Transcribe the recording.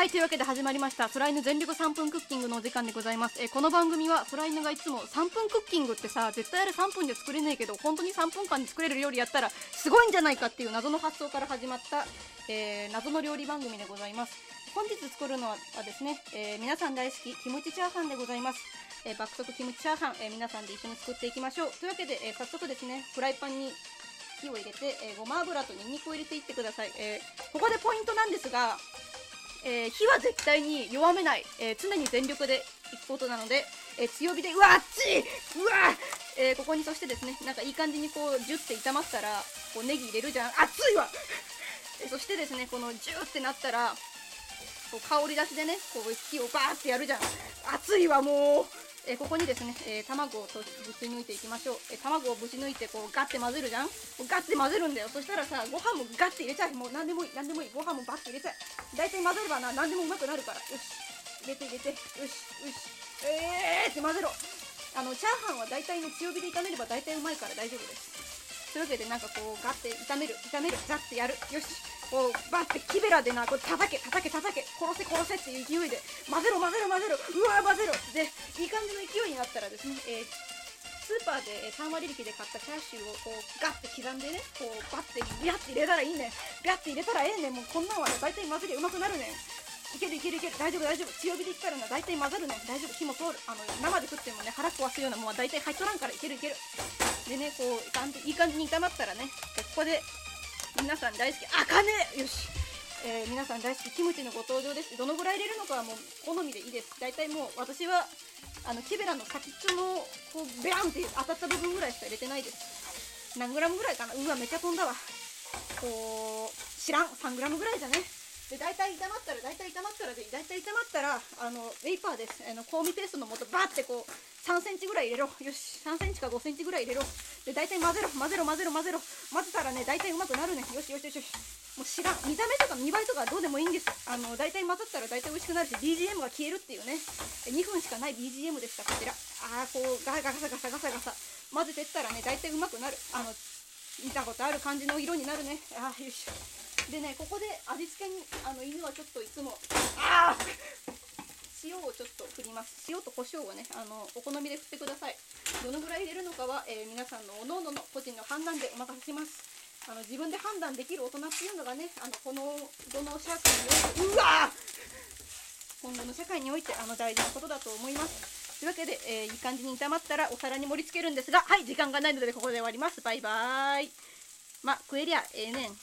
はいというわけで始まりました空犬全力3分クッキングのお時間でございます。えこの番組は空犬がいつも3分クッキングってさ絶対あれ3分で作れないけど本当に3分間で作れる料理やったらすごいんじゃないかっていう謎の発想から始まった、えー謎の料理番組でございます。本日作るのはですね、えー皆さん大好きキムチチャーハンでございます、えー爆速キムチチャーハン、えー皆さんで一緒に作っていきましょう。というわけで、えー早速ですねフライパンに火を入れて、えごま油とニンニクを入れていってください、えここでポイントなんですが、えー火は絶対に弱めない、えー常に全力でいくことなので、えー強火でうわっちうわえここにそしてですねなんかいい感じにこうジュッて炒まったらこうネギ入れるじゃん。熱いわ！そしてですねこのジューってなったらこう香り出しでねこう火をバーってやるじゃん。熱いわもう、えここにですね、えー卵をぶち抜いていきましょう、え卵をぶち抜いてこうガッて混ぜるじゃん？ガッて混ぜるんだよ。そしたらさご飯もガッて入れちゃえ。もう何でもいい何でもいい。ご飯もバッて入れちゃう大体混ぜればな何でもうまくなるから。よし。入れて入れて。よしよし。えーって混ぜろ。あのチャーハンは大体の強火で炒めれば大体うまいから大丈夫です。というわけでなんかこうガッて炒める炒めるガッてやる。よし。こうバッて木べらでなこう叩け叩け叩け。殺せ殺せっていう勢いで混ぜろ混ぜろ混ぜろ。うわー混ぜろ。でいい感じの勢いになったらですね、えースーパーで3割引きで買ったチャーシューをこうガッて刻んでねこうバッてビャッて入れたらいいねん。ビャッて入れたらええねん。もうこんなんはね大体混ぜりうまくなるねん。いけるいけるいける。大丈夫大丈夫。強火でいったらな大体混ざるね大丈夫。火も通る。あの生で食ってもね腹壊すようなもんは大体入っとらんからいけるいける。でねこういい感じに炒まったらねここで皆さん大好き。あかね！よし。えー皆さん大好き。キムチのご登場です。どのぐらい入れるのかはもう好みでいいです。大体もう私はあの木べらの先っちょのこうベランって当たった部分ぐらいしか入れてないです。何グラムぐらいかな？うわめっちゃ飛んだわ。こう知らん。3グラムぐらいじゃね？で大体炒まったら大体炒まったらで大体炒まったらあのウェイパーです。あの香味ペーストの素バーってこう3センチぐらい入れろ。よし。3センチか5センチぐらい入れろ。で大体混ぜろ。混ぜろ混ぜろ混ぜろ。混ぜたらね大体うまくなるね。よしよしよしよし。もう知らん。見た目とか見栄えとかどうでもいいんです。あの大体混ざったら大体美味しくなるし BGM が消えるっていうね。2分しかない BGM でした。こちら。あーこうガサガサガサガサガサ。混ぜてったらね大体うまくなる。あの見たことある感じの色になるね。あーよいしょ。でねここで味付けにあの犬はちょっといつもあー塩をちょっと振ります。塩と胡椒をねあのお好みで振ってください。どのぐらい入れるのかは、えー皆さんのおのおのの個人の判断でお任せします。あの自分で判断できる大人っていうのがねあのこのどの社会においてうわー！今後の社会においてあの大事なことだと思います。というわけで、えーいい感じに炒まったらお皿に盛り付けるんですがはい時間がないのでここで終わります。バイバーイ。まあ食えりゃええねん